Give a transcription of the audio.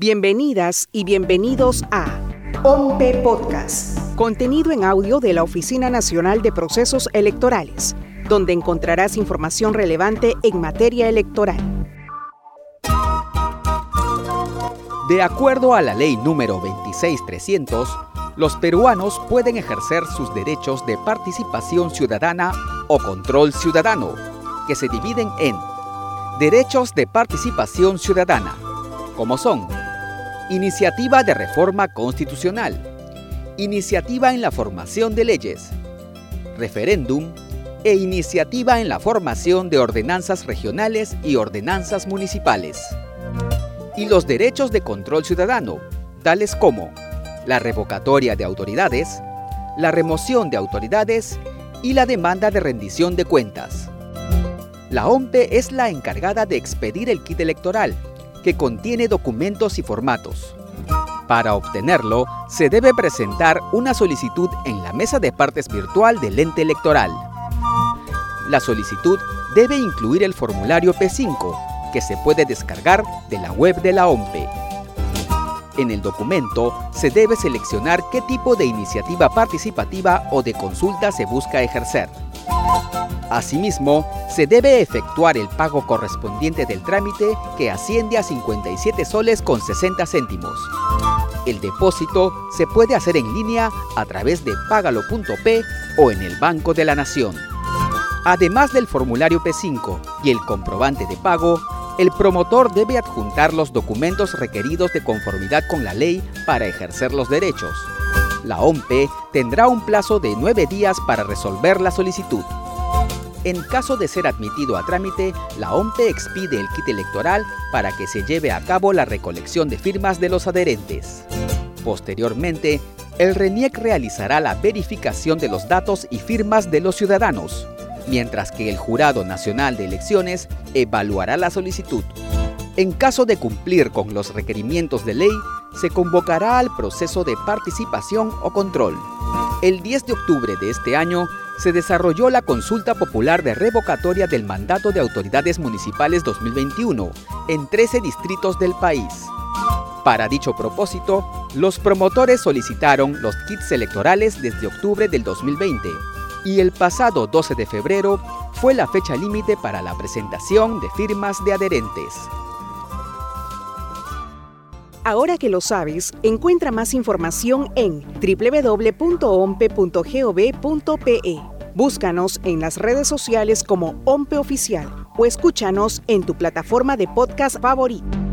Bienvenidas y bienvenidos a OMPE Podcast, contenido en audio de la Oficina Nacional de Procesos Electorales, donde encontrarás información relevante en materia electoral. De acuerdo a la ley número 26300, los peruanos pueden ejercer sus derechos de participación ciudadana o control ciudadano, que se dividen en derechos de participación ciudadana, como son Iniciativa de Reforma Constitucional, Iniciativa en la formación de leyes, Referéndum e Iniciativa en la formación de ordenanzas regionales y ordenanzas municipales. Y los derechos de control ciudadano, tales como la revocatoria de autoridades, la remoción de autoridades y la demanda de rendición de cuentas. La OMPE es la encargada de expedir el kit electoral contiene documentos y formatos. Para obtenerlo, se debe presentar una solicitud en la mesa de partes virtual del ente electoral. La solicitud debe incluir el formulario P5, que se puede descargar de la web de la OMPE. En el documento se debe seleccionar qué tipo de iniciativa participativa o de consulta se busca ejercer. Asimismo, se debe efectuar el pago correspondiente del trámite que asciende a 57 soles con 60 céntimos. El depósito se puede hacer en línea a través de pagalo.p o en el Banco de la Nación. Además del formulario P5 y el comprobante de pago, el promotor debe adjuntar los documentos requeridos de conformidad con la ley para ejercer los derechos. La OMPE tendrá un plazo de nueve días para resolver la solicitud. En caso de ser admitido a trámite, la OMPE expide el kit electoral para que se lleve a cabo la recolección de firmas de los adherentes. Posteriormente, el RENIEC realizará la verificación de los datos y firmas de los ciudadanos, mientras que el Jurado Nacional de Elecciones evaluará la solicitud. En caso de cumplir con los requerimientos de ley, se convocará al proceso de participación o control. El 10 de octubre de este año se desarrolló la consulta popular de revocatoria del mandato de autoridades municipales 2021 en 13 distritos del país. Para dicho propósito, los promotores solicitaron los kits electorales desde octubre del 2020 y el pasado 12 de febrero fue la fecha límite para la presentación de firmas de adherentes. Ahora que lo sabes, encuentra más información en www.ompe.gov.pe. Búscanos en las redes sociales como OMPE Oficial o escúchanos en tu plataforma de podcast favorito.